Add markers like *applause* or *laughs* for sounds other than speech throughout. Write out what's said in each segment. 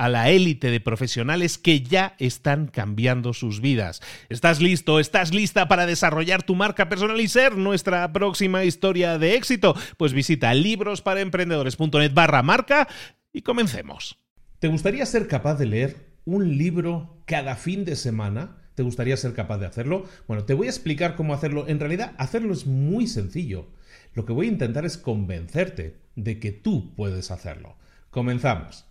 a la élite de profesionales que ya están cambiando sus vidas. ¿Estás listo? ¿Estás lista para desarrollar tu marca personal y ser nuestra próxima historia de éxito? Pues visita librosparaemprendedores.net barra marca y comencemos. ¿Te gustaría ser capaz de leer un libro cada fin de semana? ¿Te gustaría ser capaz de hacerlo? Bueno, te voy a explicar cómo hacerlo. En realidad, hacerlo es muy sencillo. Lo que voy a intentar es convencerte de que tú puedes hacerlo. Comenzamos.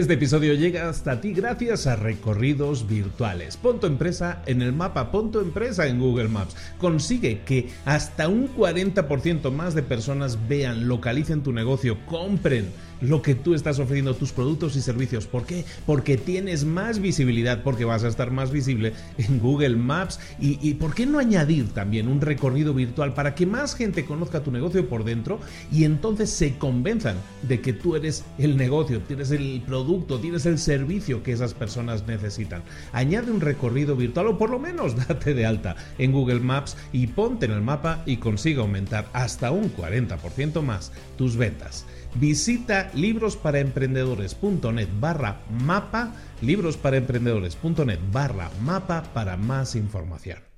Este episodio llega hasta ti gracias a recorridos virtuales. Pon tu empresa en el mapa, pon tu empresa en Google Maps. Consigue que hasta un 40% más de personas vean, localicen tu negocio, compren lo que tú estás ofreciendo, tus productos y servicios. ¿Por qué? Porque tienes más visibilidad, porque vas a estar más visible en Google Maps. Y, ¿por qué no añadir también un recorrido virtual para que más gente conozca tu negocio por dentro y entonces se convenzan de que tú eres el negocio, tienes el producto, tienes el servicio que esas personas necesitan? Añade un recorrido virtual o por lo menos *laughs* date de alta en Google Maps y ponte en el mapa y consiga aumentar hasta un 40% más tus ventas. Visita librosparaemprendedores.net barra mapa, librosparaemprendedores.net barra mapa para más información.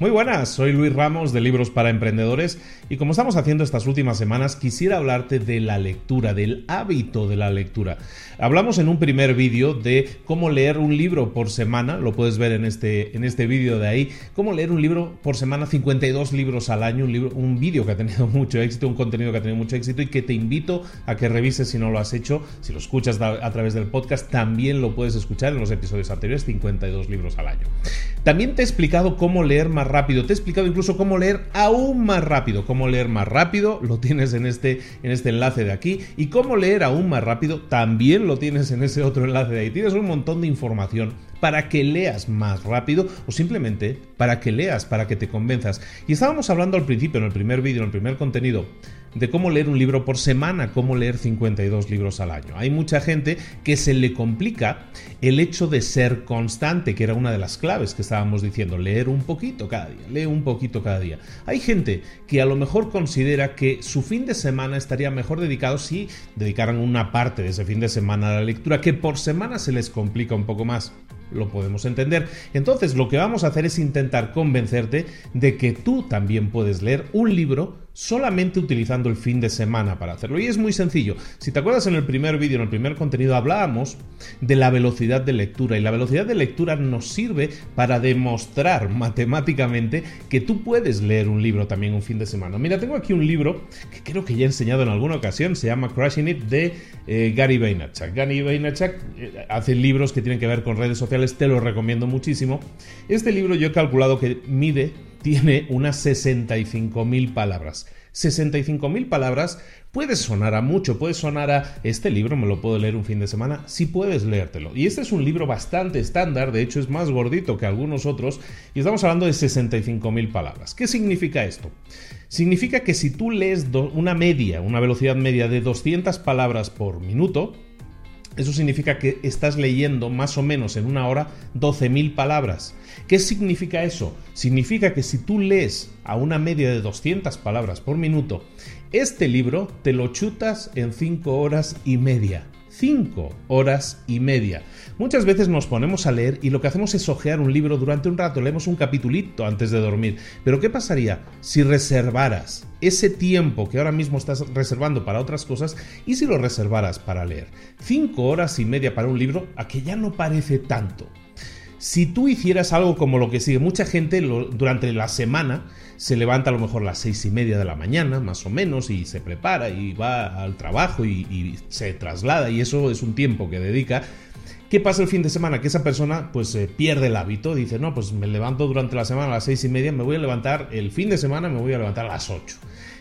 Muy buenas, soy Luis Ramos de Libros para Emprendedores y como estamos haciendo estas últimas semanas quisiera hablarte de la lectura, del hábito de la lectura. Hablamos en un primer vídeo de cómo leer un libro por semana, lo puedes ver en este, en este vídeo de ahí, cómo leer un libro por semana, 52 libros al año, un, libro, un vídeo que ha tenido *laughs* mucho éxito, un contenido que ha tenido mucho éxito y que te invito a que revises si no lo has hecho, si lo escuchas a través del podcast, también lo puedes escuchar en los episodios anteriores, 52 libros al año. También te he explicado cómo leer más rápido. Te he explicado incluso cómo leer aún más rápido. Cómo leer más rápido lo tienes en este, en este enlace de aquí. Y cómo leer aún más rápido también lo tienes en ese otro enlace de ahí. Tienes un montón de información para que leas más rápido o simplemente para que leas, para que te convenzas. Y estábamos hablando al principio, en el primer vídeo, en el primer contenido, de cómo leer un libro por semana, cómo leer 52 libros al año. Hay mucha gente que se le complica el hecho de ser constante, que era una de las claves que estábamos diciendo, leer un poquito cada día, lee un poquito cada día. Hay gente que a lo mejor considera que su fin de semana estaría mejor dedicado si dedicaran una parte de ese fin de semana a la lectura, que por semana se les complica un poco más lo podemos entender. Entonces lo que vamos a hacer es intentar convencerte de que tú también puedes leer un libro solamente utilizando el fin de semana para hacerlo. Y es muy sencillo. Si te acuerdas en el primer vídeo, en el primer contenido, hablábamos de la velocidad de lectura. Y la velocidad de lectura nos sirve para demostrar *laughs* matemáticamente que tú puedes leer un libro también un fin de semana. Mira, tengo aquí un libro que creo que ya he enseñado en alguna ocasión. Se llama Crushing It de eh, Gary Vaynerchuk. Gary Vaynerchuk eh, hace libros que tienen que ver con redes sociales te lo recomiendo muchísimo. Este libro yo he calculado que mide, tiene unas 65.000 palabras. 65.000 palabras puede sonar a mucho, puede sonar a este libro me lo puedo leer un fin de semana, si puedes leértelo. Y este es un libro bastante estándar, de hecho es más gordito que algunos otros, y estamos hablando de 65.000 palabras. ¿Qué significa esto? Significa que si tú lees una media, una velocidad media de 200 palabras por minuto, eso significa que estás leyendo más o menos en una hora 12.000 palabras. ¿Qué significa eso? Significa que si tú lees a una media de 200 palabras por minuto, este libro te lo chutas en 5 horas y media. 5 horas y media. Muchas veces nos ponemos a leer y lo que hacemos es ojear un libro durante un rato, leemos un capitulito antes de dormir. Pero ¿qué pasaría si reservaras ese tiempo que ahora mismo estás reservando para otras cosas y si lo reservaras para leer? 5 horas y media para un libro, a que ya no parece tanto. Si tú hicieras algo como lo que sigue, mucha gente durante la semana se levanta a lo mejor a las seis y media de la mañana, más o menos, y se prepara y va al trabajo y, se traslada, y eso es un tiempo que dedica. ¿Qué pasa el fin de semana? Que esa persona pues pierde el hábito, dice, no, pues me levanto durante la semana a las seis y media, me voy a levantar el fin de semana, me voy a levantar a las ocho.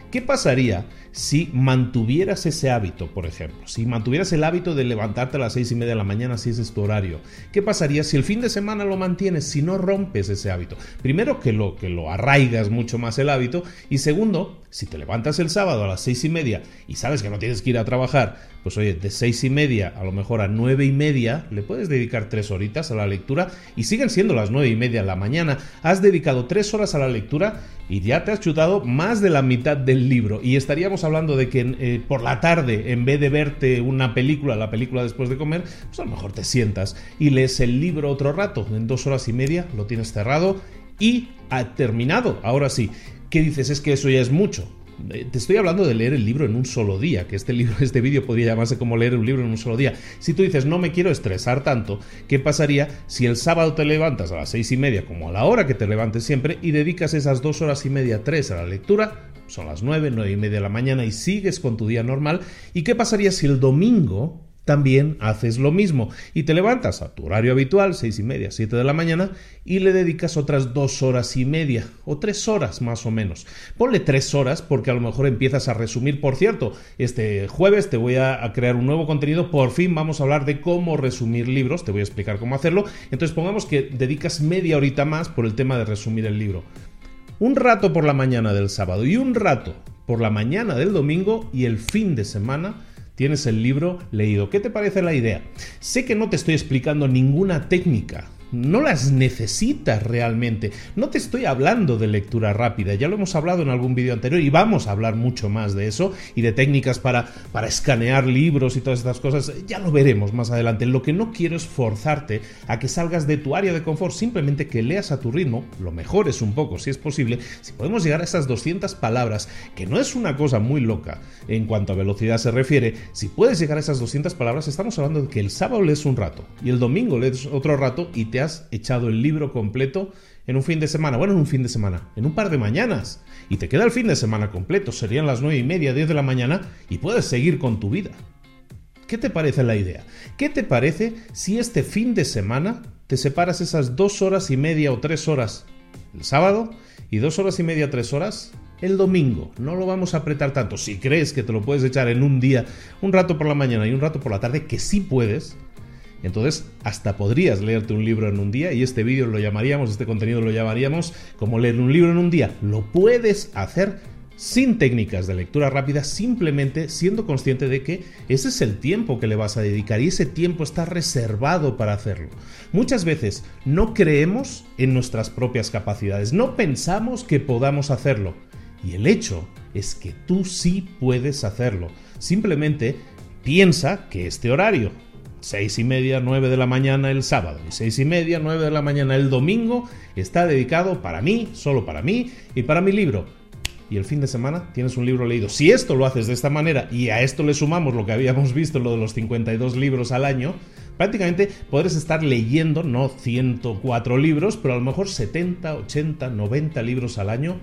¿Qué pasaría si mantuvieras ese hábito, por ejemplo? Si mantuvieras el hábito de levantarte a las seis y media de la mañana, si ese es tu horario. ¿Qué pasaría si el fin de semana lo mantienes, si no rompes ese hábito? Primero, que lo, que lo arraigas mucho más el hábito. Y segundo, si te levantas el sábado a las seis y media y sabes que no tienes que ir a trabajar, pues oye, de seis y media a lo mejor a nueve y media, le puedes dedicar tres horitas a la lectura y siguen siendo las nueve y media de la mañana. Has dedicado tres horas a la lectura y ya te has chutado más de la mitad del libro. Y estaríamos hablando de que eh, por la tarde, en vez de verte una película, la película después de comer, pues a lo mejor te sientas y lees el libro otro rato. En dos horas y media lo tienes cerrado y ha terminado. Ahora sí, ¿qué dices? Es que eso ya es mucho. Eh, te estoy hablando de leer el libro en un solo día, que este *laughs* libro, este vídeo podría llamarse como leer un libro en un solo día. Si tú dices, no me quiero estresar tanto, ¿qué pasaría si el sábado te levantas a las seis y media, como a la hora que te levantes siempre, y dedicas esas dos horas y media, tres a la lectura? Son las nueve, nueve y media de la mañana y sigues con tu día normal. ¿Y qué pasaría si el domingo también haces lo mismo y te levantas a tu horario habitual, seis y media, siete de la mañana, y le dedicas otras dos horas y media o tres horas más o menos. Ponle tres horas porque a lo mejor empiezas a resumir. Por cierto, este jueves te voy a, crear un nuevo contenido. Por fin vamos a hablar de cómo resumir libros. Te voy a explicar cómo hacerlo. Entonces pongamos que dedicas media horita más por el tema de resumir el libro. Un rato por la mañana del sábado y un rato por la mañana del domingo y el fin de semana tienes el libro leído. ¿Qué te parece la idea? Sé que no te estoy explicando ninguna técnica, no las necesitas realmente. No te estoy hablando de lectura rápida, ya lo hemos hablado en algún vídeo anterior y vamos a hablar mucho más de eso y de técnicas para, para escanear libros y todas estas cosas. Ya lo veremos más adelante. Lo que no quiero es forzarte a que salgas de tu área de confort, simplemente que leas a tu ritmo, lo mejores un poco si es posible. Si podemos llegar a esas 200 palabras, que no es una cosa muy loca en cuanto a velocidad se refiere, si puedes llegar a esas 200 palabras, estamos hablando de que el sábado lees un rato y el domingo lees otro rato y te echado el libro completo en un fin de semana. Bueno, en un fin de semana, en un par de mañanas. Y te queda el fin de semana completo. Serían las nueve y media, 10 de la mañana y puedes seguir con tu vida. ¿Qué te parece la idea? ¿Qué te parece si este fin de semana te separas esas dos horas y media o tres horas el sábado y dos horas y media, tres horas el domingo. No lo vamos a apretar tanto. Si crees que te lo puedes echar en un día, un rato por la mañana y un rato por la tarde, que sí puedes, entonces, hasta podrías leerte un libro en un día y este vídeo lo llamaríamos, este contenido lo llamaríamos como leer un libro en un día. Lo puedes hacer sin técnicas de lectura rápida, simplemente siendo consciente de que ese es el tiempo que le vas a dedicar y ese tiempo está reservado para hacerlo. Muchas veces no creemos en nuestras propias capacidades, no pensamos que podamos hacerlo. Y el hecho es que tú sí puedes hacerlo. Simplemente piensa que este horario, seis y media, nueve de la mañana el sábado y seis y media, nueve de la mañana el domingo está dedicado para mí, solo para mí y para mi libro. Y el fin de semana tienes un libro leído. Si esto lo haces de esta manera y a esto le sumamos lo que habíamos visto, lo de los 52 libros al año, prácticamente podrás estar leyendo, no 104 libros, pero a lo mejor 70, 80, 90 libros al año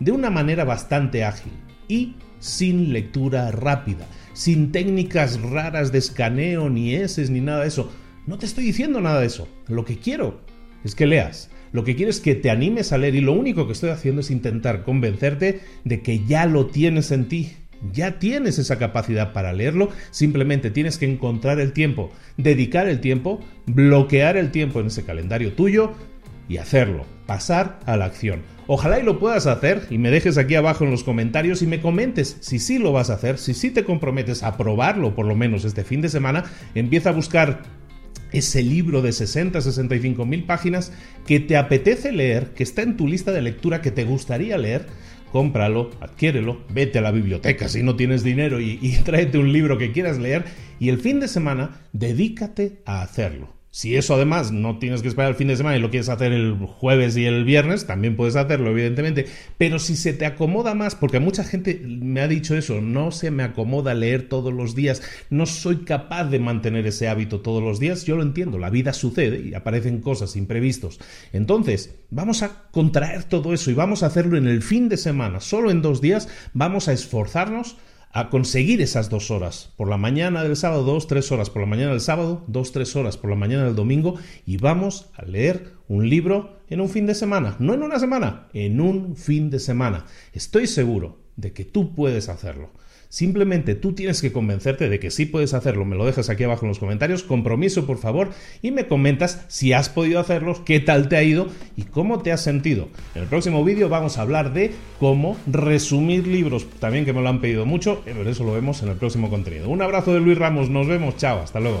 de una manera bastante ágil y sin lectura rápida sin técnicas raras de escaneo, ni eses, ni nada de eso. No te estoy diciendo nada de eso. Lo que quiero es que leas. Lo que quiero es que te animes a leer y lo único que estoy haciendo es intentar convencerte de que ya lo tienes en ti. Ya tienes esa capacidad para leerlo, simplemente tienes que encontrar el tiempo, dedicar el tiempo, bloquear el tiempo en ese calendario tuyo y hacerlo, pasar a la acción. Ojalá y lo puedas hacer y me dejes aquí abajo en los comentarios y me comentes si sí lo vas a hacer, si sí te comprometes a probarlo por lo menos este fin de semana, empieza a buscar ese libro de 60, 65 mil páginas que te apetece leer, que está en tu lista de lectura que te gustaría leer, cómpralo, adquiérelo, vete a la biblioteca si no tienes dinero y, y tráete un libro que quieras leer y el fin de semana dedícate a hacerlo. Si eso además no tienes que esperar el fin de semana y lo quieres hacer el jueves y el viernes, también puedes hacerlo, evidentemente. Pero si se te acomoda más, porque mucha gente me ha dicho eso, no se me acomoda leer todos los días, no soy capaz de mantener ese hábito todos los días, yo lo entiendo, la vida sucede y aparecen cosas imprevistos. Entonces, vamos a contraer todo eso y vamos a hacerlo en el fin de semana, solo en dos días, vamos a esforzarnos a conseguir esas dos horas. Por la mañana del sábado, dos, tres horas. Por la mañana del sábado, dos, tres horas. Por la mañana del domingo. Y vamos a leer un libro en un fin de semana. No en una semana, en un fin de semana. Estoy seguro de que tú puedes hacerlo. Simplemente tú tienes que convencerte de que sí puedes hacerlo. Me lo dejas aquí abajo en los comentarios. Compromiso, por favor. Y me comentas si has podido hacerlo, qué tal te ha ido y cómo te has sentido. En el próximo vídeo vamos a hablar de cómo resumir libros. También que me lo han pedido mucho. Pero eso lo vemos en el próximo contenido. Un abrazo de Luis Ramos. Nos vemos. Chao. Hasta luego.